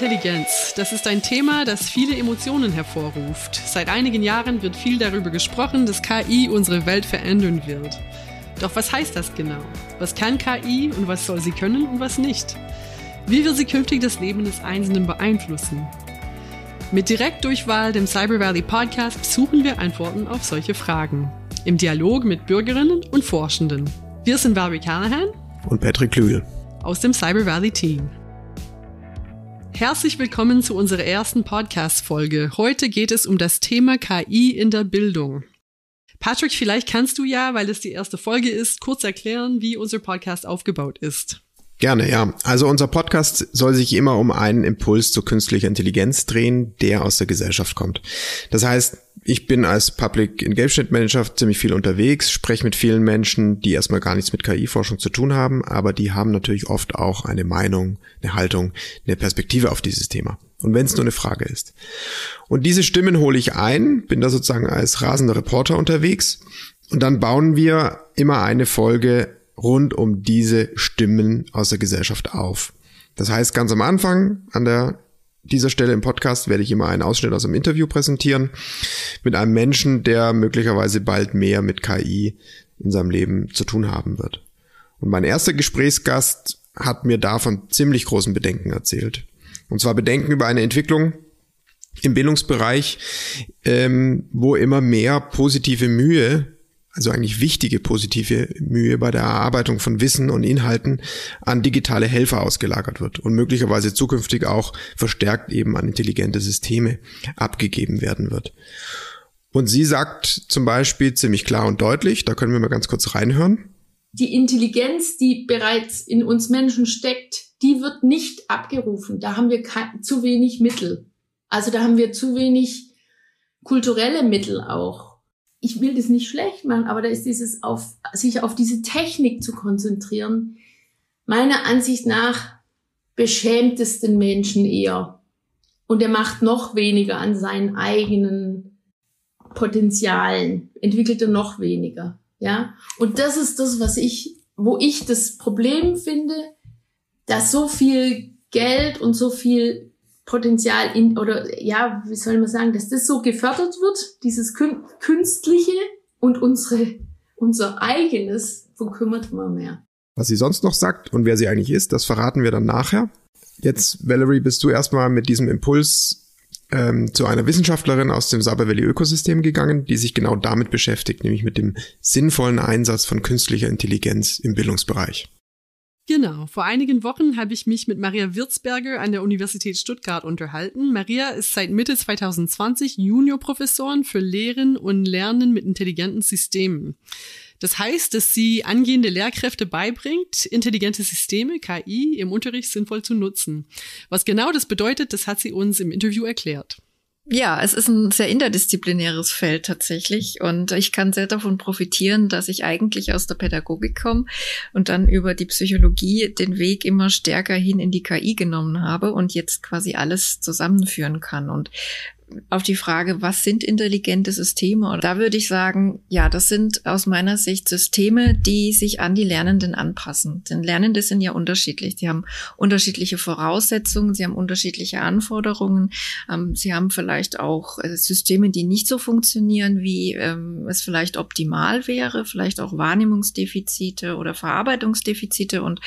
Intelligenz, das ist ein Thema, das viele Emotionen hervorruft. Seit einigen Jahren wird viel darüber gesprochen, dass KI unsere Welt verändern wird. Doch was heißt das genau? Was kann KI und was soll sie können und was nicht? Wie wird sie künftig das Leben des Einzelnen beeinflussen? Mit Direktdurchwahl, dem Cyber Valley Podcast, suchen wir Antworten auf solche Fragen. Im Dialog mit Bürgerinnen und Forschenden. Wir sind Barbie Callahan und Patrick Lühl aus dem Cyber Valley Team. Herzlich willkommen zu unserer ersten Podcast-Folge. Heute geht es um das Thema KI in der Bildung. Patrick, vielleicht kannst du ja, weil es die erste Folge ist, kurz erklären, wie unser Podcast aufgebaut ist. Gerne, ja. Also unser Podcast soll sich immer um einen Impuls zur künstlicher Intelligenz drehen, der aus der Gesellschaft kommt. Das heißt, ich bin als Public Engagement Manager ziemlich viel unterwegs, spreche mit vielen Menschen, die erstmal gar nichts mit KI-Forschung zu tun haben, aber die haben natürlich oft auch eine Meinung, eine Haltung, eine Perspektive auf dieses Thema. Und wenn es nur eine Frage ist. Und diese Stimmen hole ich ein, bin da sozusagen als rasender Reporter unterwegs und dann bauen wir immer eine Folge rund um diese Stimmen aus der Gesellschaft auf. Das heißt, ganz am Anfang an der dieser Stelle im Podcast werde ich immer einen Ausschnitt aus einem Interview präsentieren mit einem Menschen, der möglicherweise bald mehr mit KI in seinem Leben zu tun haben wird. Und mein erster Gesprächsgast hat mir davon ziemlich großen Bedenken erzählt. Und zwar Bedenken über eine Entwicklung im Bildungsbereich, ähm, wo immer mehr positive Mühe also eigentlich wichtige positive Mühe bei der Erarbeitung von Wissen und Inhalten an digitale Helfer ausgelagert wird und möglicherweise zukünftig auch verstärkt eben an intelligente Systeme abgegeben werden wird. Und sie sagt zum Beispiel ziemlich klar und deutlich, da können wir mal ganz kurz reinhören. Die Intelligenz, die bereits in uns Menschen steckt, die wird nicht abgerufen. Da haben wir zu wenig Mittel. Also da haben wir zu wenig kulturelle Mittel auch ich will das nicht schlecht machen, aber da ist dieses auf, sich auf diese Technik zu konzentrieren, meiner Ansicht nach beschämt es den Menschen eher. Und er macht noch weniger an seinen eigenen Potenzialen, entwickelt er noch weniger, ja. Und das ist das, was ich, wo ich das Problem finde, dass so viel Geld und so viel Potenzial in, oder ja, wie soll man sagen, dass das so gefördert wird, dieses Künstliche und unsere, unser eigenes, wo kümmert man mehr. Was sie sonst noch sagt und wer sie eigentlich ist, das verraten wir dann nachher. Jetzt, Valerie, bist du erstmal mit diesem Impuls ähm, zu einer Wissenschaftlerin aus dem Saber Valley Ökosystem gegangen, die sich genau damit beschäftigt, nämlich mit dem sinnvollen Einsatz von künstlicher Intelligenz im Bildungsbereich. Genau. Vor einigen Wochen habe ich mich mit Maria Wirzberger an der Universität Stuttgart unterhalten. Maria ist seit Mitte 2020 Juniorprofessorin für Lehren und Lernen mit intelligenten Systemen. Das heißt, dass sie angehende Lehrkräfte beibringt, intelligente Systeme, KI, im Unterricht sinnvoll zu nutzen. Was genau das bedeutet, das hat sie uns im Interview erklärt. Ja, es ist ein sehr interdisziplinäres Feld tatsächlich und ich kann sehr davon profitieren, dass ich eigentlich aus der Pädagogik komme und dann über die Psychologie den Weg immer stärker hin in die KI genommen habe und jetzt quasi alles zusammenführen kann. Und auf die Frage, was sind intelligente Systeme? Da würde ich sagen, ja, das sind aus meiner Sicht Systeme, die sich an die Lernenden anpassen. Denn Lernende sind ja unterschiedlich. Sie haben unterschiedliche Voraussetzungen, sie haben unterschiedliche Anforderungen, ähm, sie haben vielleicht auch äh, Systeme, die nicht so funktionieren, wie ähm, es vielleicht optimal wäre, vielleicht auch Wahrnehmungsdefizite oder Verarbeitungsdefizite. Und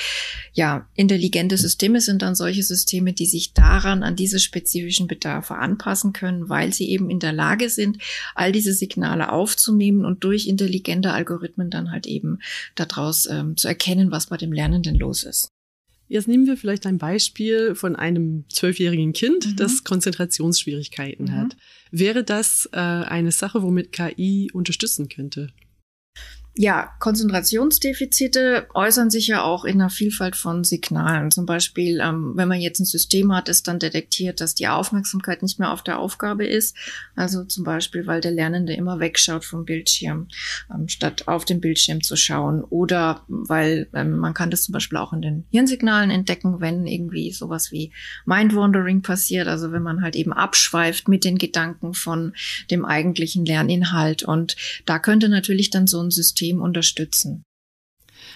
ja, intelligente Systeme sind dann solche Systeme, die sich daran, an diese spezifischen Bedarfe anpassen können können, weil sie eben in der Lage sind, all diese Signale aufzunehmen und durch intelligente Algorithmen dann halt eben daraus ähm, zu erkennen, was bei dem Lernenden los ist. Jetzt nehmen wir vielleicht ein Beispiel von einem zwölfjährigen Kind, mhm. das Konzentrationsschwierigkeiten mhm. hat. Wäre das äh, eine Sache, womit KI unterstützen könnte? Ja, Konzentrationsdefizite äußern sich ja auch in einer Vielfalt von Signalen. Zum Beispiel, ähm, wenn man jetzt ein System hat, das dann detektiert, dass die Aufmerksamkeit nicht mehr auf der Aufgabe ist. Also zum Beispiel, weil der Lernende immer wegschaut vom Bildschirm, ähm, statt auf den Bildschirm zu schauen. Oder weil ähm, man kann das zum Beispiel auch in den Hirnsignalen entdecken, wenn irgendwie sowas wie Mindwandering passiert. Also wenn man halt eben abschweift mit den Gedanken von dem eigentlichen Lerninhalt. Und da könnte natürlich dann so ein System System unterstützen.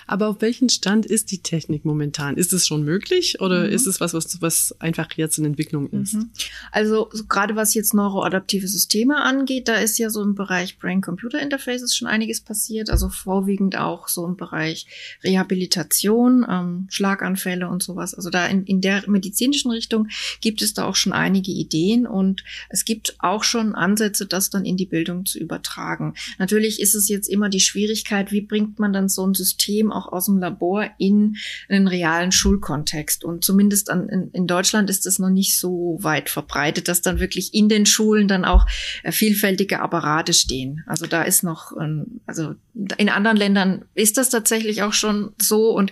Aber auf welchem Stand ist die Technik momentan? Ist es schon möglich oder mhm. ist es was, was, was einfach jetzt in Entwicklung ist? Mhm. Also so gerade was jetzt neuroadaptive Systeme angeht, da ist ja so im Bereich Brain-Computer Interfaces schon einiges passiert. Also vorwiegend auch so im Bereich Rehabilitation, ähm, Schlaganfälle und sowas. Also da in, in der medizinischen Richtung gibt es da auch schon einige Ideen und es gibt auch schon Ansätze, das dann in die Bildung zu übertragen. Natürlich ist es jetzt immer die Schwierigkeit, wie bringt man dann so ein System auch aus dem Labor in einen realen Schulkontext. Und zumindest an, in, in Deutschland ist es noch nicht so weit verbreitet, dass dann wirklich in den Schulen dann auch äh, vielfältige Apparate stehen. Also da ist noch, ähm, also in anderen Ländern ist das tatsächlich auch schon so und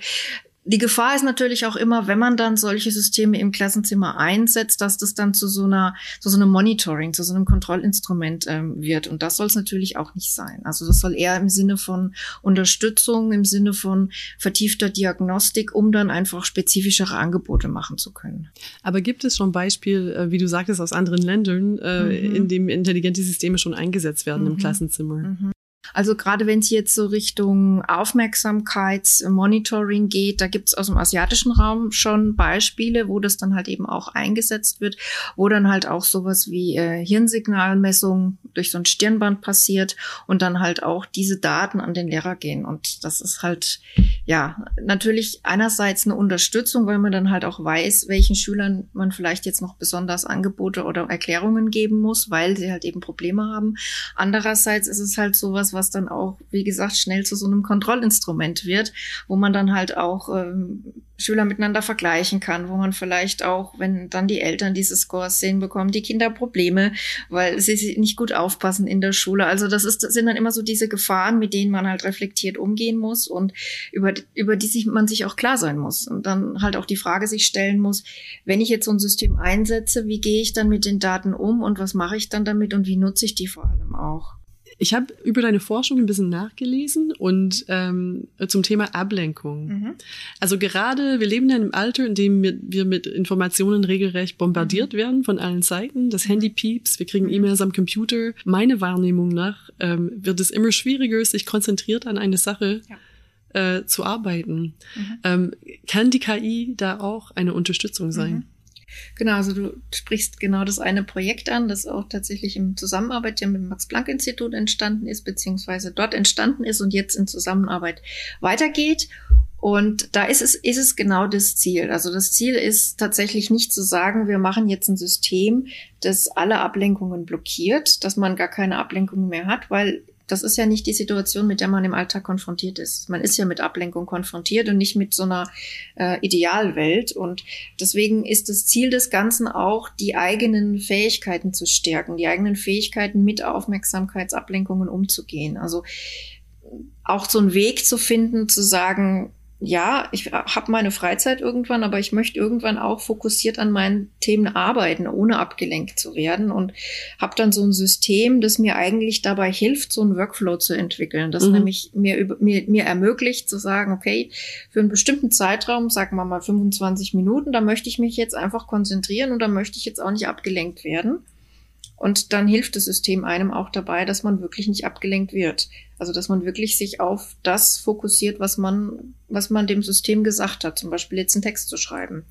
die Gefahr ist natürlich auch immer, wenn man dann solche Systeme im Klassenzimmer einsetzt, dass das dann zu so einer, zu so einem Monitoring, zu so einem Kontrollinstrument ähm, wird. Und das soll es natürlich auch nicht sein. Also das soll eher im Sinne von Unterstützung, im Sinne von vertiefter Diagnostik, um dann einfach spezifischere Angebote machen zu können. Aber gibt es schon Beispiel, äh, wie du sagtest, aus anderen Ländern, äh, mhm. in dem intelligente Systeme schon eingesetzt werden mhm. im Klassenzimmer? Mhm. Also gerade wenn es jetzt so Richtung Aufmerksamkeitsmonitoring geht, da gibt es aus dem asiatischen Raum schon Beispiele, wo das dann halt eben auch eingesetzt wird, wo dann halt auch sowas wie äh, Hirnsignalmessung durch so ein Stirnband passiert und dann halt auch diese Daten an den Lehrer gehen. Und das ist halt, ja, natürlich einerseits eine Unterstützung, weil man dann halt auch weiß, welchen Schülern man vielleicht jetzt noch besonders Angebote oder Erklärungen geben muss, weil sie halt eben Probleme haben. Andererseits ist es halt sowas, was dann auch, wie gesagt, schnell zu so einem Kontrollinstrument wird, wo man dann halt auch ähm, Schüler miteinander vergleichen kann, wo man vielleicht auch, wenn dann die Eltern diese Scores sehen, bekommen die Kinder Probleme, weil sie nicht gut aufpassen in der Schule. Also das ist, das sind dann immer so diese Gefahren, mit denen man halt reflektiert umgehen muss und über, über die sich, man sich auch klar sein muss. Und dann halt auch die Frage sich stellen muss, wenn ich jetzt so ein System einsetze, wie gehe ich dann mit den Daten um und was mache ich dann damit und wie nutze ich die vor allem auch? Ich habe über deine Forschung ein bisschen nachgelesen und ähm, zum Thema Ablenkung. Mhm. Also gerade, wir leben in einem Alter, in dem wir, wir mit Informationen regelrecht bombardiert mhm. werden von allen Seiten. Das Handy pieps, wir kriegen mhm. E-Mails am Computer. Meine Wahrnehmung nach ähm, wird es immer schwieriger, sich konzentriert an eine Sache ja. äh, zu arbeiten. Mhm. Ähm, kann die KI da auch eine Unterstützung sein? Genau, also du sprichst genau das eine Projekt an, das auch tatsächlich im Zusammenarbeit ja mit dem Max-Planck-Institut entstanden ist, beziehungsweise dort entstanden ist und jetzt in Zusammenarbeit weitergeht. Und da ist es, ist es genau das Ziel. Also das Ziel ist tatsächlich nicht zu sagen, wir machen jetzt ein System, das alle Ablenkungen blockiert, dass man gar keine Ablenkungen mehr hat, weil das ist ja nicht die Situation, mit der man im Alltag konfrontiert ist. Man ist ja mit Ablenkung konfrontiert und nicht mit so einer äh, Idealwelt. Und deswegen ist das Ziel des Ganzen auch, die eigenen Fähigkeiten zu stärken, die eigenen Fähigkeiten mit Aufmerksamkeitsablenkungen umzugehen. Also auch so einen Weg zu finden, zu sagen, ja, ich habe meine Freizeit irgendwann, aber ich möchte irgendwann auch fokussiert an meinen Themen arbeiten, ohne abgelenkt zu werden und habe dann so ein System, das mir eigentlich dabei hilft, so einen Workflow zu entwickeln, das mhm. nämlich mir, mir, mir ermöglicht zu sagen, okay, für einen bestimmten Zeitraum, sagen wir mal 25 Minuten, da möchte ich mich jetzt einfach konzentrieren und da möchte ich jetzt auch nicht abgelenkt werden. Und dann hilft das System einem auch dabei, dass man wirklich nicht abgelenkt wird. Also, dass man wirklich sich auf das fokussiert, was man, was man dem System gesagt hat. Zum Beispiel jetzt einen Text zu schreiben.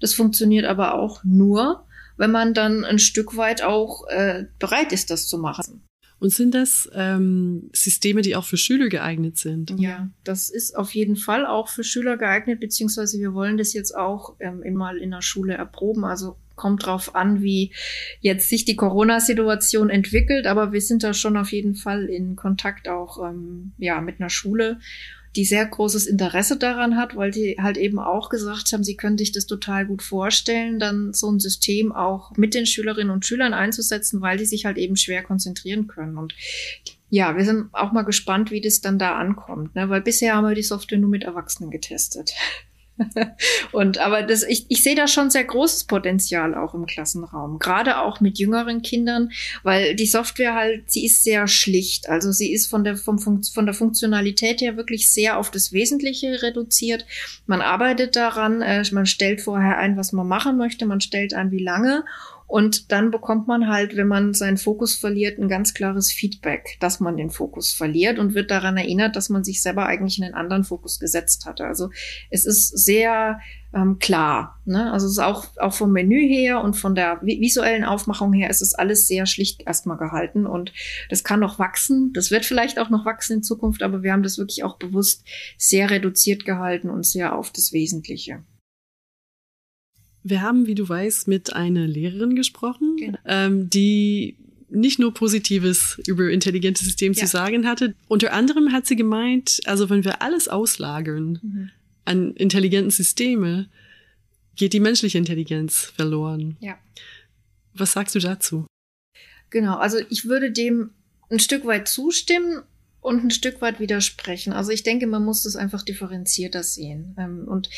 Das funktioniert aber auch nur, wenn man dann ein Stück weit auch äh, bereit ist, das zu machen. Und sind das ähm, Systeme, die auch für Schüler geeignet sind? Ja, das ist auf jeden Fall auch für Schüler geeignet, beziehungsweise wir wollen das jetzt auch ähm, immer in der Schule erproben. Also kommt drauf an, wie jetzt sich die Corona-Situation entwickelt, aber wir sind da schon auf jeden Fall in Kontakt auch ähm, ja mit einer Schule, die sehr großes Interesse daran hat, weil die halt eben auch gesagt haben, sie können sich das total gut vorstellen, dann so ein System auch mit den Schülerinnen und Schülern einzusetzen, weil die sich halt eben schwer konzentrieren können und ja, wir sind auch mal gespannt, wie das dann da ankommt, ne? weil bisher haben wir die Software nur mit Erwachsenen getestet. und aber das, ich, ich sehe da schon sehr großes Potenzial auch im Klassenraum, gerade auch mit jüngeren Kindern, weil die Software halt, sie ist sehr schlicht. Also sie ist von der, vom Fun von der Funktionalität her wirklich sehr auf das Wesentliche reduziert. Man arbeitet daran, äh, man stellt vorher ein, was man machen möchte, man stellt ein, wie lange Und dann bekommt man halt, wenn man seinen Fokus verliert, ein ganz klares Feedback, dass man den Fokus verliert und wird daran erinnert, dass man sich selber eigentlich in einen anderen Fokus gesetzt hatte. Also es ist sehr ähm, klar. Ne? Also es ist auch, auch vom Menü her und von der visuellen Aufmachung her ist es alles sehr schlicht erstmal gehalten und das kann noch wachsen. Das wird vielleicht auch noch wachsen in Zukunft, aber wir haben das wirklich auch bewusst sehr reduziert gehalten und sehr auf das Wesentliche. Wir haben, wie du weißt, mit einer Lehrerin gesprochen, genau. ähm, die nicht nur Positives über intelligente Systeme ja. zu sagen hatte. Unter anderem hat sie gemeint, also wenn wir alles auslagern mhm. an intelligenten Systeme, geht die menschliche Intelligenz verloren. Ja. Was sagst du dazu? Genau, also ich würde dem ein Stück weit zustimmen und ein Stück weit widersprechen. Also ich denke, man muss das einfach differenzierter sehen. Ähm, und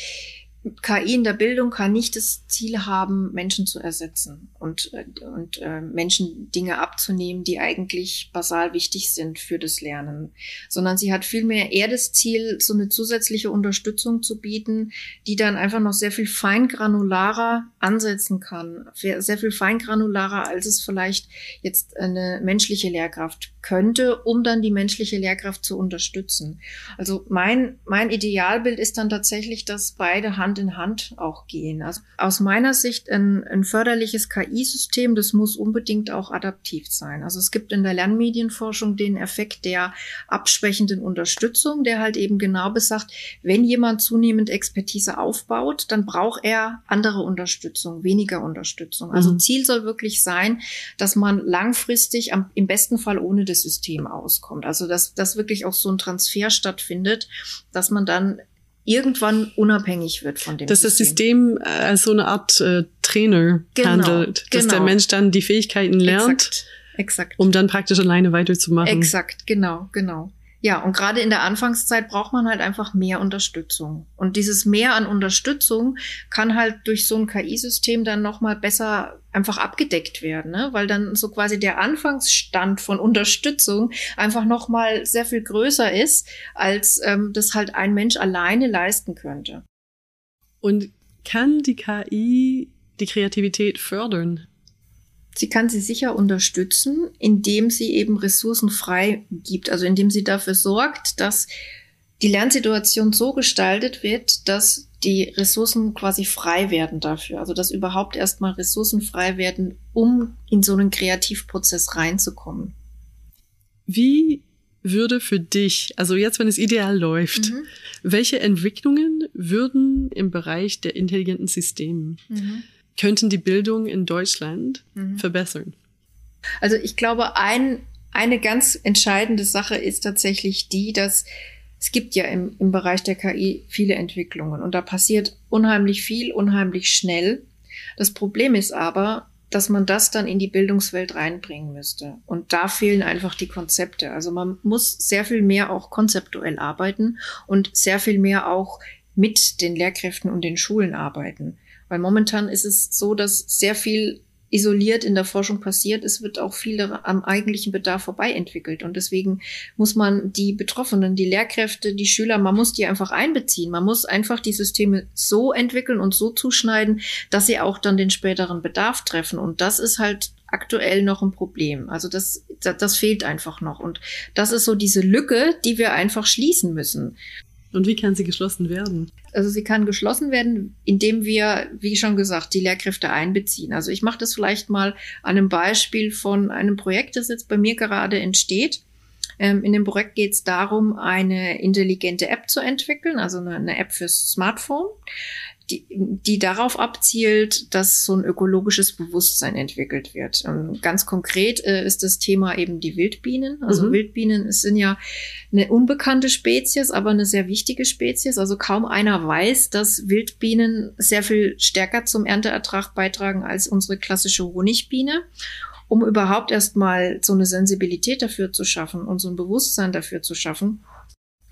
KI in der Bildung kann nicht das Ziel haben, Menschen zu ersetzen und, äh, und äh, Menschen Dinge abzunehmen, die eigentlich basal wichtig sind für das Lernen, sondern sie hat vielmehr eher das Ziel, so eine zusätzliche Unterstützung zu bieten, die dann einfach noch sehr viel feingranularer ansetzen kann, sehr viel feingranularer, als es vielleicht jetzt eine menschliche Lehrkraft könnte, um dann die menschliche Lehrkraft zu unterstützen. Also mein, mein Idealbild ist dann tatsächlich, dass beide Hand in Hand auch gehen. Also aus meiner Sicht ein, ein förderliches KI-System, das muss unbedingt auch adaptiv sein. Also es gibt in der Lernmedienforschung den Effekt der abschwächenden Unterstützung, der halt eben genau besagt, wenn jemand zunehmend Expertise aufbaut, dann braucht er andere Unterstützung, weniger Unterstützung. Also mhm. Ziel soll wirklich sein, dass man langfristig am, im besten Fall ohne das System auskommt. Also dass, dass wirklich auch so ein Transfer stattfindet, dass man dann irgendwann unabhängig wird von dem dass System. Dass das System als so eine Art äh, Trainer genau, handelt, dass genau. der Mensch dann die Fähigkeiten lernt, exakt, exakt. um dann praktisch alleine weiterzumachen. Exakt, genau, genau. Ja, und gerade in der Anfangszeit braucht man halt einfach mehr Unterstützung. Und dieses Mehr an Unterstützung kann halt durch so ein KI-System dann nochmal besser einfach abgedeckt werden, ne? weil dann so quasi der Anfangsstand von Unterstützung einfach nochmal sehr viel größer ist, als ähm, das halt ein Mensch alleine leisten könnte. Und kann die KI die Kreativität fördern? Sie kann sie sicher unterstützen, indem sie eben Ressourcen frei gibt, also indem sie dafür sorgt, dass die Lernsituation so gestaltet wird, dass die Ressourcen quasi frei werden dafür. Also dass überhaupt erstmal Ressourcen frei werden, um in so einen Kreativprozess reinzukommen. Wie würde für dich, also jetzt, wenn es ideal läuft, mhm. welche Entwicklungen würden im Bereich der intelligenten Systeme mhm könnten die Bildung in Deutschland mhm. verbessern? Also ich glaube, ein, eine ganz entscheidende Sache ist tatsächlich die, dass es gibt ja im, im Bereich der KI viele Entwicklungen und da passiert unheimlich viel, unheimlich schnell. Das Problem ist aber, dass man das dann in die Bildungswelt reinbringen müsste. Und da fehlen einfach die Konzepte. Also man muss sehr viel mehr auch konzeptuell arbeiten und sehr viel mehr auch mit den Lehrkräften und den Schulen arbeiten. Weil momentan ist es so, dass sehr viel isoliert in der Forschung passiert. Es wird auch viel am eigentlichen Bedarf vorbei entwickelt. Und deswegen muss man die Betroffenen, die Lehrkräfte, die Schüler, man muss die einfach einbeziehen. Man muss einfach die Systeme so entwickeln und so zuschneiden, dass sie auch dann den späteren Bedarf treffen. Und das ist halt aktuell noch ein Problem. Also das, das fehlt einfach noch. Und das ist so diese Lücke, die wir einfach schließen müssen. Und wie kann sie geschlossen werden? Also sie kann geschlossen werden, indem wir, wie schon gesagt, die Lehrkräfte einbeziehen. Also ich mache das vielleicht mal an einem Beispiel von einem Projekt, das jetzt bei mir gerade entsteht. Ähm, in dem Projekt geht es darum, eine intelligente App zu entwickeln, also eine, eine App fürs Smartphone die, die darauf abzielt, dass so ein ökologisches Bewusstsein entwickelt wird. Und ganz konkret äh, ist das Thema eben die Wildbienen. Also mhm. Wildbienen sind ja eine unbekannte Spezies, aber eine sehr wichtige Spezies. Also kaum einer weiß, dass Wildbienen sehr viel stärker zum Ernteertrag beitragen als unsere klassische Honigbiene um überhaupt erstmal so eine Sensibilität dafür zu schaffen und so ein Bewusstsein dafür zu schaffen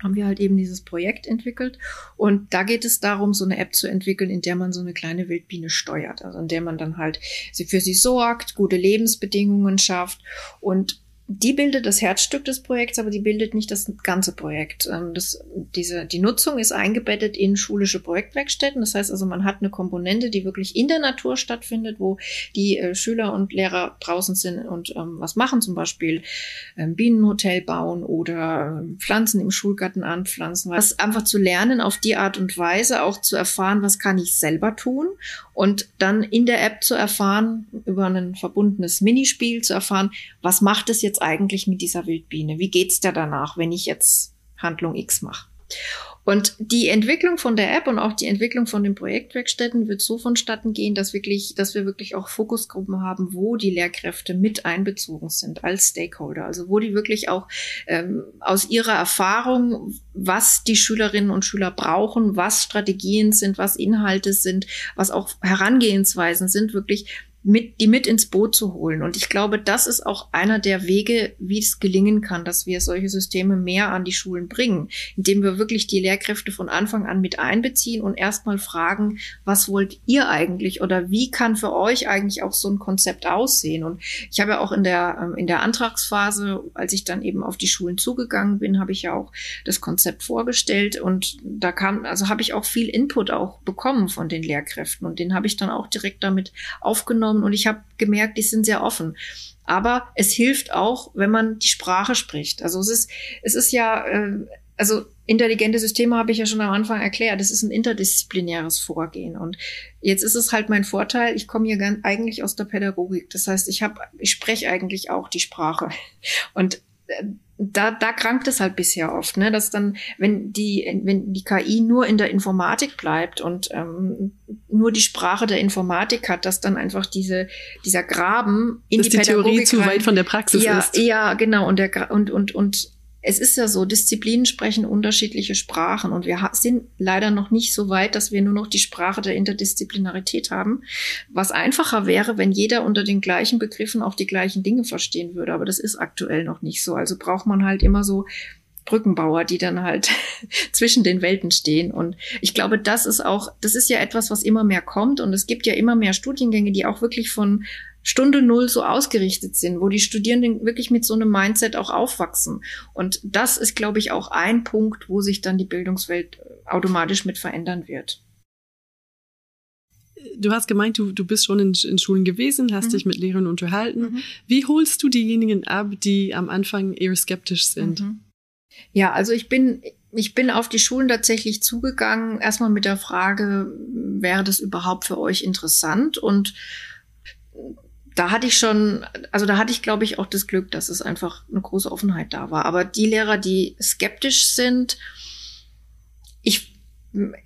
haben wir halt eben dieses Projekt entwickelt. Und da geht es darum, so eine App zu entwickeln, in der man so eine kleine Wildbiene steuert. Also in der man dann halt für sie sorgt, gute Lebensbedingungen schafft und die bildet das Herzstück des Projekts, aber die bildet nicht das ganze Projekt. Ähm, das, diese, die Nutzung ist eingebettet in schulische Projektwerkstätten. Das heißt also, man hat eine Komponente, die wirklich in der Natur stattfindet, wo die äh, Schüler und Lehrer draußen sind und ähm, was machen, zum Beispiel ähm, Bienenhotel bauen oder ähm, Pflanzen im Schulgarten anpflanzen. Was einfach zu lernen, auf die Art und Weise auch zu erfahren, was kann ich selber tun und dann in der App zu erfahren, über ein verbundenes Minispiel zu erfahren, was macht es jetzt eigentlich mit dieser Wildbiene? Wie geht's da danach, wenn ich jetzt Handlung X mache? Und die Entwicklung von der App und auch die Entwicklung von den Projektwerkstätten wird so vonstatten gehen, dass wirklich, dass wir wirklich auch Fokusgruppen haben, wo die Lehrkräfte mit einbezogen sind als Stakeholder. Also wo die wirklich auch ähm, aus ihrer Erfahrung, was die Schülerinnen und Schüler brauchen, was Strategien sind, was Inhalte sind, was auch Herangehensweisen sind, wirklich mit, die mit ins Boot zu holen. Und ich glaube, das ist auch einer der Wege, wie es gelingen kann, dass wir solche Systeme mehr an die Schulen bringen, indem wir wirklich die Lehrkräfte von Anfang an mit einbeziehen und erstmal fragen, was wollt ihr eigentlich oder wie kann für euch eigentlich auch so ein Konzept aussehen? Und ich habe ja auch in der, ähm, in der Antragsphase, als ich dann eben auf die Schulen zugegangen bin, habe ich ja auch das Konzept vorgestellt und da kam, also habe ich auch viel Input auch bekommen von den Lehrkräften und den habe ich dann auch direkt damit aufgenommen genommen und ich habe gemerkt, die sind sehr offen. Aber es hilft auch, wenn man die Sprache spricht. Also es ist, es ist ja, äh, also intelligente Systeme habe ich ja schon am Anfang erklärt. Das ist ein interdisziplinäres Vorgehen. Und jetzt ist es halt mein Vorteil, ich komme hier ganz, eigentlich aus der Pädagogik. Das heißt, ich habe, ich spreche eigentlich auch die Sprache. Und äh, da, da krankt es halt bisher oft, ne? dass dann, wenn die, wenn die KI nur in der Informatik bleibt und ähm, nur die Sprache der Informatik hat, dass dann einfach diese, dieser Graben in dass die, die Pädagogik Theorie zu weit von der Praxis ja, ist. Ja, genau. Und der und und und es ist ja so, Disziplinen sprechen unterschiedliche Sprachen und wir sind leider noch nicht so weit, dass wir nur noch die Sprache der Interdisziplinarität haben. Was einfacher wäre, wenn jeder unter den gleichen Begriffen auch die gleichen Dinge verstehen würde, aber das ist aktuell noch nicht so. Also braucht man halt immer so Brückenbauer, die dann halt zwischen den Welten stehen. Und ich glaube, das ist auch, das ist ja etwas, was immer mehr kommt. Und es gibt ja immer mehr Studiengänge, die auch wirklich von Stunde Null so ausgerichtet sind, wo die Studierenden wirklich mit so einem Mindset auch aufwachsen. Und das ist, glaube ich, auch ein Punkt, wo sich dann die Bildungswelt äh, automatisch mit verändern wird. Du hast gemeint, du, du bist schon in, in Schulen gewesen, hast mhm. dich mit Lehrern unterhalten. Mhm. Wie holst du diejenigen ab, die am Anfang eher skeptisch sind? Mhm. Ja, also ich bin, ich bin auf die Schulen tatsächlich zugegangen, erstmal mit der Frage, wäre das überhaupt für euch interessant? Und da hatte ich schon, also da hatte ich, glaube ich, auch das Glück, dass es einfach eine große Offenheit da war. Aber die Lehrer, die skeptisch sind, ich,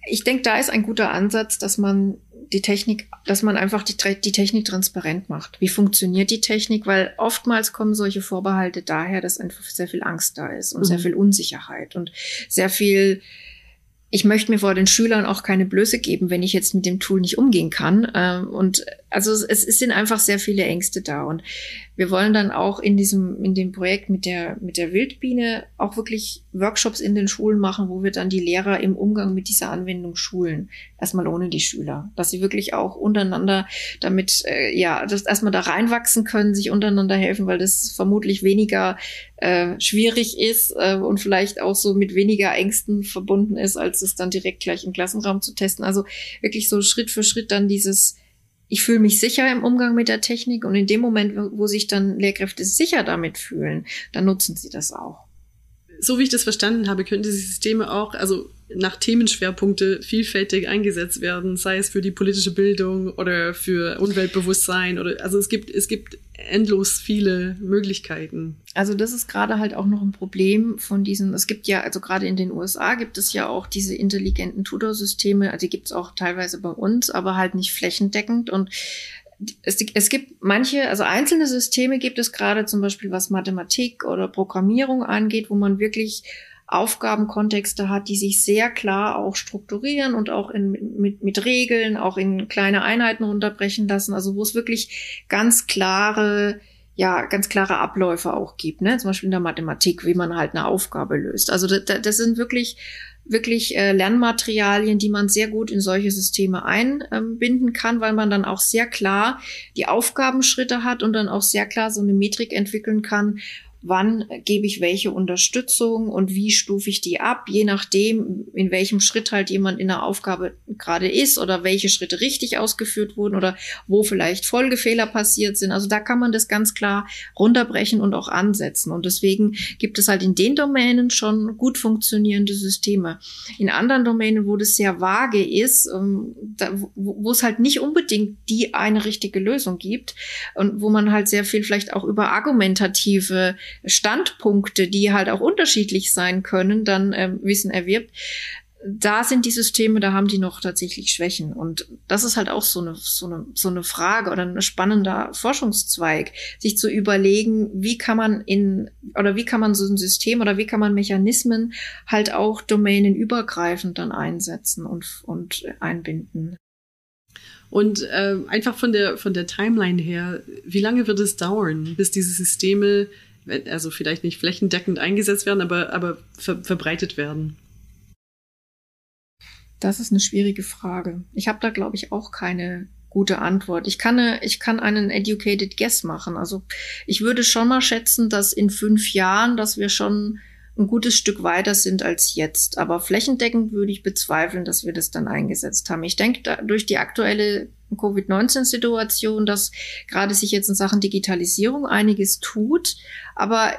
ich denke, da ist ein guter Ansatz, dass man die Technik, dass man einfach die, die Technik transparent macht. Wie funktioniert die Technik? Weil oftmals kommen solche Vorbehalte daher, dass einfach sehr viel Angst da ist und mhm. sehr viel Unsicherheit und sehr viel ich möchte mir vor den Schülern auch keine Blöße geben, wenn ich jetzt mit dem Tool nicht umgehen kann. Ähm, und also es, es sind einfach sehr viele Ängste da. Und wir wollen dann auch in diesem, in dem Projekt mit der, mit der Wildbiene auch wirklich Workshops in den Schulen machen, wo wir dann die Lehrer im Umgang mit dieser Anwendung schulen. Erstmal ohne die Schüler. Dass sie wirklich auch untereinander damit, äh, ja, dass erstmal da reinwachsen können, sich untereinander helfen, weil das vermutlich weniger äh, schwierig ist äh, und vielleicht auch so mit weniger Ängsten verbunden ist, als es dann direkt gleich im Klassenraum zu testen. Also wirklich so Schritt für Schritt dann dieses, ich fühle mich sicher im Umgang mit der Technik und in dem Moment, wo sich dann Lehrkräfte sicher damit fühlen, dann nutzen sie das auch. So wie ich das verstanden habe, können diese Systeme auch, also nach Themenschwerpunkte vielfältig eingesetzt werden, sei es für die politische Bildung oder für Umweltbewusstsein oder also es gibt es gibt endlos viele Möglichkeiten. Also das ist gerade halt auch noch ein Problem von diesen, es gibt ja, also gerade in den USA gibt es ja auch diese intelligenten Tutorsysteme, also die gibt es auch teilweise bei uns, aber halt nicht flächendeckend und es, es gibt manche, also einzelne Systeme gibt es gerade zum Beispiel, was Mathematik oder Programmierung angeht, wo man wirklich Aufgabenkontexte hat, die sich sehr klar auch strukturieren und auch in, mit, mit Regeln, auch in kleine Einheiten runterbrechen lassen. Also wo es wirklich ganz klare, ja, ganz klare Abläufe auch gibt, ne? Zum Beispiel in der Mathematik, wie man halt eine Aufgabe löst. Also das, das sind wirklich wirklich äh, Lernmaterialien, die man sehr gut in solche Systeme einbinden kann, weil man dann auch sehr klar die Aufgabenschritte hat und dann auch sehr klar so eine Metrik entwickeln kann, wann gebe ich welche Unterstützung und wie stufe ich die ab, je nachdem, in welchem Schritt halt jemand in der Aufgabe gerade ist oder welche Schritte richtig ausgeführt wurden oder wo vielleicht Folgefehler passiert sind. Also da kann man das ganz klar runterbrechen und auch ansetzen. Und deswegen gibt es halt in den Domänen schon gut funktionierende Systeme. In anderen Domänen, wo das sehr vage ist, ähm, wo es halt nicht unbedingt die eine richtige Lösung gibt und wo man halt sehr viel vielleicht auch über argumentative Standpunkte, die halt auch unterschiedlich sein können, dann ähm, Wissen erwirbt. Da sind die Systeme, da haben die noch tatsächlich Schwächen. Und das ist halt auch so eine, so eine, so eine Frage oder ein spannender Forschungszweig, sich zu überlegen, wie kann man in, oder wie kann man so ein System oder wie kann man Mechanismen halt auch domänenübergreifend dann einsetzen und, und einbinden. Und äh, einfach von der, von der Timeline her, wie lange wird es dauern, bis diese Systeme also vielleicht nicht flächendeckend eingesetzt werden, aber, aber ver verbreitet werden? Das ist eine schwierige Frage. Ich habe da, glaube ich, auch keine gute Antwort. Ich kann, ich kann einen educated guess machen. Also ich würde schon mal schätzen, dass in fünf Jahren, dass wir schon ein gutes Stück weiter sind als jetzt. Aber flächendeckend würde ich bezweifeln, dass wir das dann eingesetzt haben. Ich denke, durch die aktuelle Covid-19-Situation, dass gerade sich jetzt in Sachen Digitalisierung einiges tut. Aber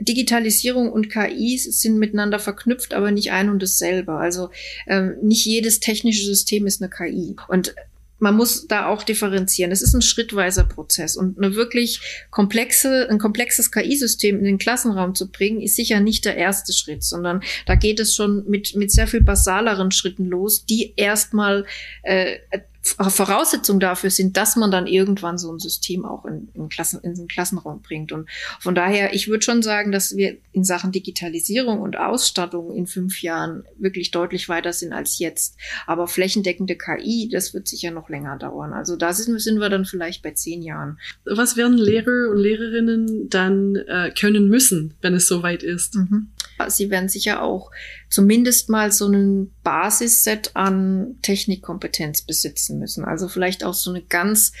Digitalisierung und KI sind miteinander verknüpft, aber nicht ein und dasselbe. Also ähm, nicht jedes technische System ist eine KI. Und man muss da auch differenzieren. Es ist ein schrittweiser Prozess und eine wirklich komplexe, ein komplexes KI-System in den Klassenraum zu bringen, ist sicher nicht der erste Schritt, sondern da geht es schon mit, mit sehr viel basaleren Schritten los, die erstmal äh, Voraussetzung dafür sind, dass man dann irgendwann so ein System auch in, in, Klassen, in den Klassenraum bringt. Und von daher, ich würde schon sagen, dass wir in Sachen Digitalisierung und Ausstattung in fünf Jahren wirklich deutlich weiter sind als jetzt. Aber flächendeckende KI, das wird sicher noch länger dauern. Also da sind, sind wir dann vielleicht bei zehn Jahren. Was werden Lehrer und Lehrerinnen dann äh, können müssen, wenn es soweit ist? Mhm. Sie werden sicher auch zumindest mal so einen Basisset an Technikkompetenz besitzen müssen. Also vielleicht auch so eine ganz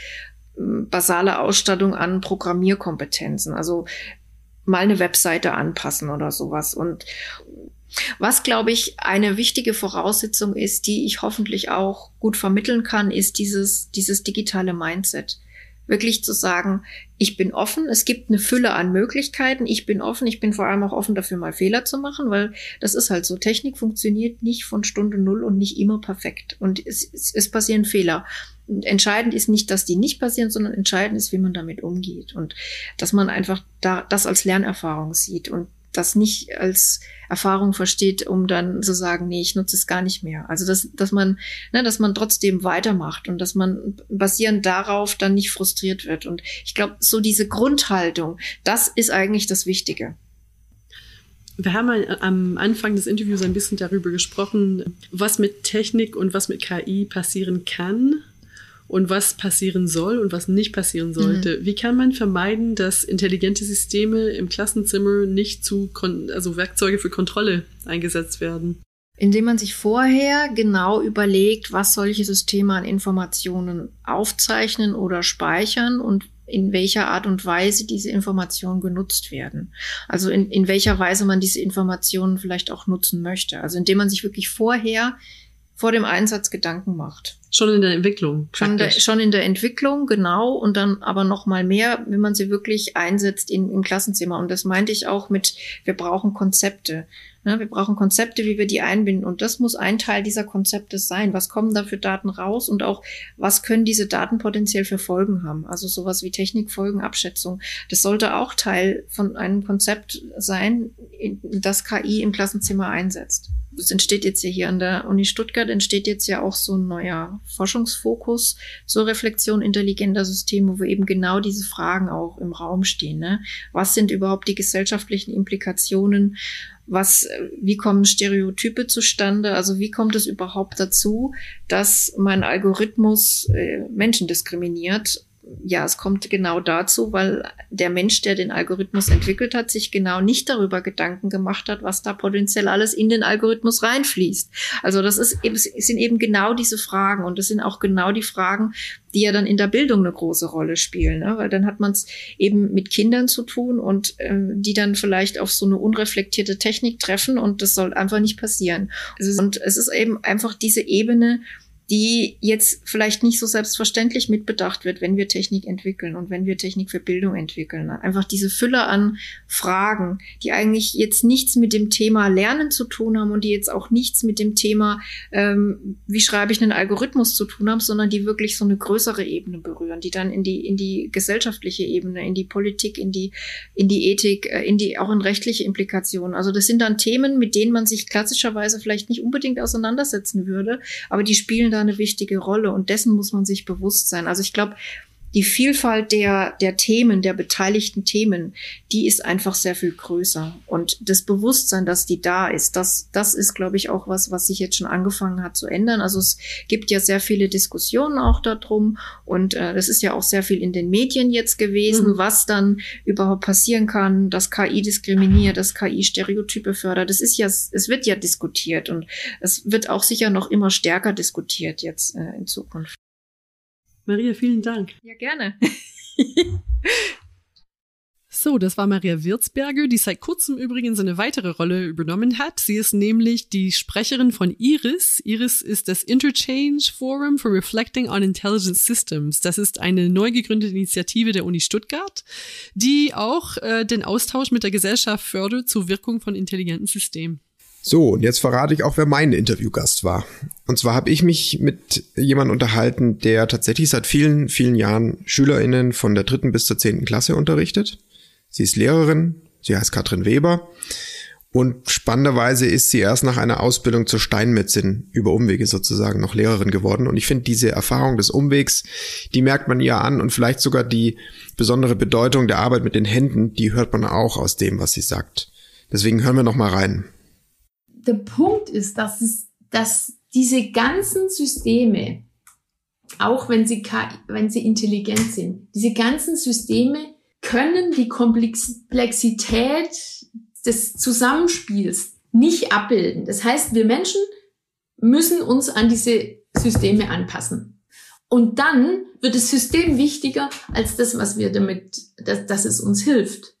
hm, basale Ausstattung an Programmierkompetenzen. Also mal eine Webseite anpassen oder sowas. Und was, glaube ich, eine wichtige Voraussetzung ist, die ich hoffentlich auch gut vermitteln kann, ist dieses, dieses digitale Mindset wirklich zu sagen, ich bin offen, es gibt eine Fülle an Möglichkeiten, ich bin offen, ich bin vor allem auch offen dafür, mal Fehler zu machen, weil das ist halt so. Technik funktioniert nicht von Stunde Null und nicht immer perfekt. Und es, es, es passieren Fehler. Und entscheidend ist nicht, dass die nicht passieren, sondern entscheidend ist, wie man damit umgeht und dass man einfach da das als Lernerfahrung sieht und das nicht als Erfahrung versteht, um dann zu sagen, nee, ich nutze es gar nicht mehr. Also dass, dass man, ne, dass man trotzdem weitermacht und dass man basierend darauf dann nicht frustriert wird. Und ich glaube, so diese Grundhaltung, das ist eigentlich das Wichtige. Wir haben am Anfang des Interviews ein bisschen darüber gesprochen, was mit Technik und was mit KI passieren kann und was passieren soll und was nicht passieren sollte. Mhm. Wie kann man vermeiden, dass intelligente Systeme im Klassenzimmer nicht zu, also Werkzeuge für Kontrolle eingesetzt werden? Indem man sich vorher genau überlegt, was solche Systeme an Informationen aufzeichnen oder speichern und in welcher Art und Weise diese Informationen genutzt werden. Also in, in welcher Weise man diese Informationen vielleicht auch nutzen möchte. Also indem man sich wirklich vorher vor dem Einsatz Gedanken macht. Schon in der Entwicklung. Schon, der, schon in der Entwicklung, genau. Und dann aber noch mal mehr, wenn man sie wirklich einsetzt in, im Klassenzimmer. Und das meinte ich auch mit, wir brauchen Konzepte. Ne? Wir brauchen Konzepte, wie wir die einbinden. Und das muss ein Teil dieser Konzepte sein. Was kommen da für Daten raus? Und auch, was können diese Daten potenziell für Folgen haben? Also sowas wie Technikfolgenabschätzung. Das sollte auch Teil von einem Konzept sein, das KI im Klassenzimmer einsetzt es entsteht jetzt ja hier an der Uni Stuttgart, entsteht jetzt ja auch so ein neuer Forschungsfokus zur Reflexion intelligenter Systeme, wo eben genau diese Fragen auch im Raum stehen. Ne? Was sind überhaupt die gesellschaftlichen Implikationen? Was, wie kommen Stereotype zustande? Also wie kommt es überhaupt dazu, dass mein Algorithmus äh, Menschen diskriminiert? Ja, es kommt genau dazu, weil der Mensch, der den Algorithmus entwickelt hat, sich genau nicht darüber Gedanken gemacht hat, was da potenziell alles in den Algorithmus reinfließt. Also das ist eben, sind eben genau diese Fragen und das sind auch genau die Fragen, die ja dann in der Bildung eine große Rolle spielen, ne? weil dann hat man es eben mit Kindern zu tun und äh, die dann vielleicht auf so eine unreflektierte Technik treffen und das soll einfach nicht passieren. Und es ist eben einfach diese Ebene, die jetzt vielleicht nicht so selbstverständlich mitbedacht wird, wenn wir Technik entwickeln und wenn wir Technik für Bildung entwickeln. Einfach diese Fülle an Fragen, die eigentlich jetzt nichts mit dem Thema Lernen zu tun haben und die jetzt auch nichts mit dem Thema, ähm, wie schreibe ich einen Algorithmus zu tun haben, sondern die wirklich so eine größere Ebene berühren, die dann in die, in die gesellschaftliche Ebene, in die Politik, in die, in die Ethik, äh, in die, auch in rechtliche Implikationen. Also das sind dann Themen, mit denen man sich klassischerweise vielleicht nicht unbedingt auseinandersetzen würde, aber die spielen da eine wichtige Rolle und dessen muss man sich bewusst sein. Also ich glaube, die Vielfalt der, der Themen, der beteiligten Themen, die ist einfach sehr viel größer. Und das Bewusstsein, dass die da ist, das, das ist, glaube ich, auch was, was sich jetzt schon angefangen hat zu ändern. Also es gibt ja sehr viele Diskussionen auch darum. Und äh, das ist ja auch sehr viel in den Medien jetzt gewesen, mhm. was dann überhaupt passieren kann, dass KI diskriminiert, dass KI Stereotype fördert. Das ist ja, es wird ja diskutiert und es wird auch sicher noch immer stärker diskutiert jetzt äh, in Zukunft. Maria, vielen Dank. Ja, gerne. So, das war Maria Wirtsberger, die seit kurzem übrigens eine weitere Rolle übernommen hat. Sie ist nämlich die Sprecherin von IRIS. IRIS ist das Interchange Forum for Reflecting on Intelligent Systems. Das ist eine neu gegründete Initiative der Uni Stuttgart, die auch äh, den Austausch mit der Gesellschaft fördert zur Wirkung von intelligenten Systemen. So, und jetzt verrate ich auch, wer mein Interviewgast war. Und zwar habe ich mich mit jemandem unterhalten, der tatsächlich seit vielen, vielen Jahren SchülerInnen von der dritten bis zur zehnten Klasse unterrichtet. Sie ist Lehrerin, sie heißt Katrin Weber. Und spannenderweise ist sie erst nach einer Ausbildung zur Steinmetzin über Umwege sozusagen noch Lehrerin geworden. Und ich finde diese Erfahrung des Umwegs, die merkt man ihr an und vielleicht sogar die besondere Bedeutung der Arbeit mit den Händen, die hört man auch aus dem, was sie sagt. Deswegen hören wir noch mal rein der Punkt ist, dass es, dass diese ganzen Systeme, auch wenn sie, wenn sie intelligent sind, diese ganzen Systeme können die Komplexität des Zusammenspiels nicht abbilden. Das heißt, wir Menschen müssen uns an diese Systeme anpassen. Und dann wird das System wichtiger als das, was wir damit, dass, dass es uns hilft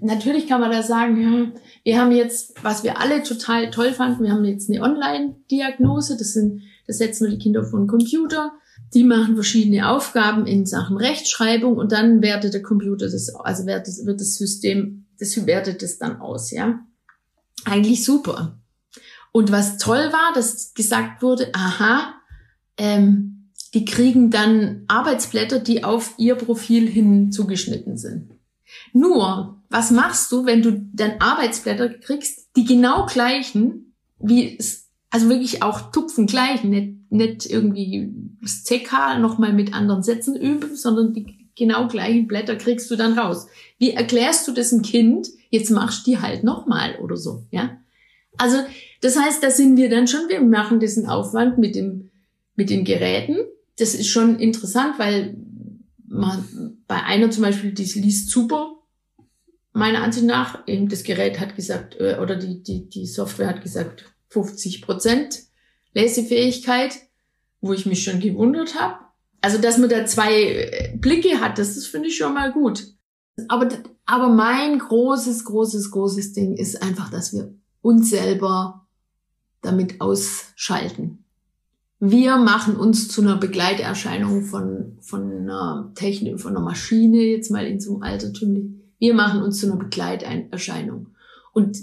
natürlich kann man da sagen, wir haben jetzt, was wir alle total toll fanden, wir haben jetzt eine Online-Diagnose, das sind, das setzen wir die Kinder vor den Computer, die machen verschiedene Aufgaben in Sachen Rechtschreibung und dann wertet der Computer das, also wertet, wird das System, das wertet das dann aus, ja. Eigentlich super. Und was toll war, dass gesagt wurde, aha, ähm, die kriegen dann Arbeitsblätter, die auf ihr Profil hin zugeschnitten sind. Nur, was machst du, wenn du dann Arbeitsblätter kriegst, die genau gleichen, wie es, also wirklich auch tupfen gleichen, nicht, nicht irgendwie das CK nochmal mit anderen Sätzen üben, sondern die genau gleichen Blätter kriegst du dann raus. Wie erklärst du das einem Kind? Jetzt machst du die halt nochmal oder so, ja? Also, das heißt, da sind wir dann schon, wir machen diesen Aufwand mit dem, mit den Geräten. Das ist schon interessant, weil man, bei einer zum Beispiel, die liest super, meiner Ansicht nach, eben das Gerät hat gesagt, äh, oder die, die, die Software hat gesagt, 50 Prozent Lesefähigkeit, wo ich mich schon gewundert habe. Also, dass man da zwei äh, Blicke hat, das, das finde ich schon mal gut. Aber, aber mein großes, großes, großes Ding ist einfach, dass wir uns selber damit ausschalten. Wir machen uns zu einer Begleiterscheinung von, von einer Technik, von einer Maschine, jetzt mal in so einem altertümlichen wir machen uns zu einer Begleiterscheinung. Und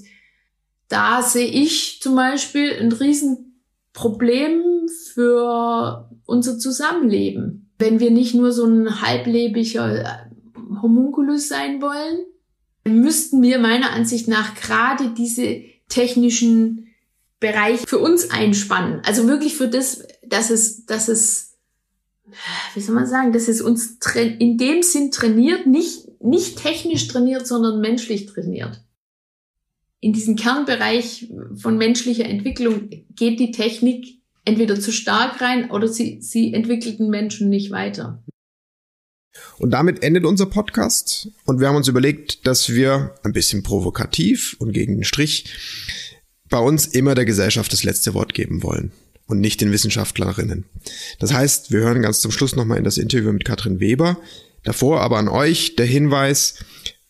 da sehe ich zum Beispiel ein Riesenproblem für unser Zusammenleben. Wenn wir nicht nur so ein halblebiger Homunculus sein wollen, müssten wir meiner Ansicht nach gerade diese technischen Bereiche für uns einspannen. Also wirklich für das, dass es, dass es, wie soll man sagen, dass es uns in dem Sinn trainiert, nicht nicht technisch trainiert, sondern menschlich trainiert. In diesen Kernbereich von menschlicher Entwicklung geht die Technik entweder zu stark rein oder sie, sie entwickelt den Menschen nicht weiter. Und damit endet unser Podcast und wir haben uns überlegt, dass wir ein bisschen provokativ und gegen den Strich bei uns immer der Gesellschaft das letzte Wort geben wollen und nicht den Wissenschaftlerinnen. Das heißt, wir hören ganz zum Schluss nochmal in das Interview mit Katrin Weber. Davor aber an euch der Hinweis,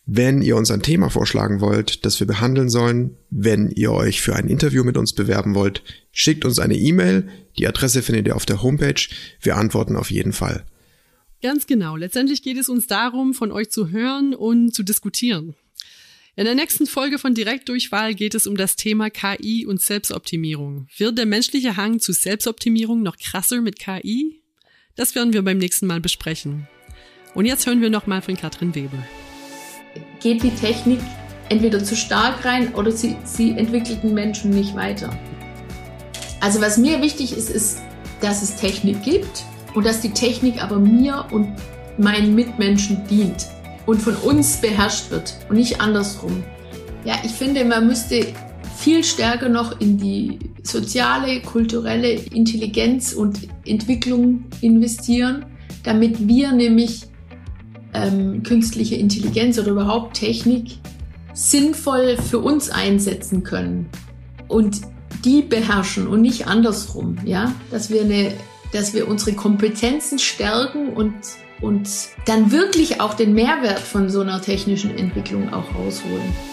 wenn ihr uns ein Thema vorschlagen wollt, das wir behandeln sollen, wenn ihr euch für ein Interview mit uns bewerben wollt, schickt uns eine E-Mail. Die Adresse findet ihr auf der Homepage. Wir antworten auf jeden Fall. Ganz genau. Letztendlich geht es uns darum, von euch zu hören und zu diskutieren. In der nächsten Folge von Direktdurchwahl geht es um das Thema KI und Selbstoptimierung. Wird der menschliche Hang zu Selbstoptimierung noch krasser mit KI? Das werden wir beim nächsten Mal besprechen. Und jetzt hören wir nochmal von Katrin Weber. Geht die Technik entweder zu stark rein oder sie, sie entwickelt den Menschen nicht weiter? Also was mir wichtig ist, ist, dass es Technik gibt und dass die Technik aber mir und meinen Mitmenschen dient und von uns beherrscht wird und nicht andersrum. Ja, ich finde, man müsste viel stärker noch in die soziale, kulturelle Intelligenz und Entwicklung investieren, damit wir nämlich ähm, künstliche Intelligenz oder überhaupt Technik sinnvoll für uns einsetzen können und die beherrschen und nicht andersrum, ja, dass wir eine, dass wir unsere Kompetenzen stärken und und dann wirklich auch den Mehrwert von so einer technischen Entwicklung auch rausholen.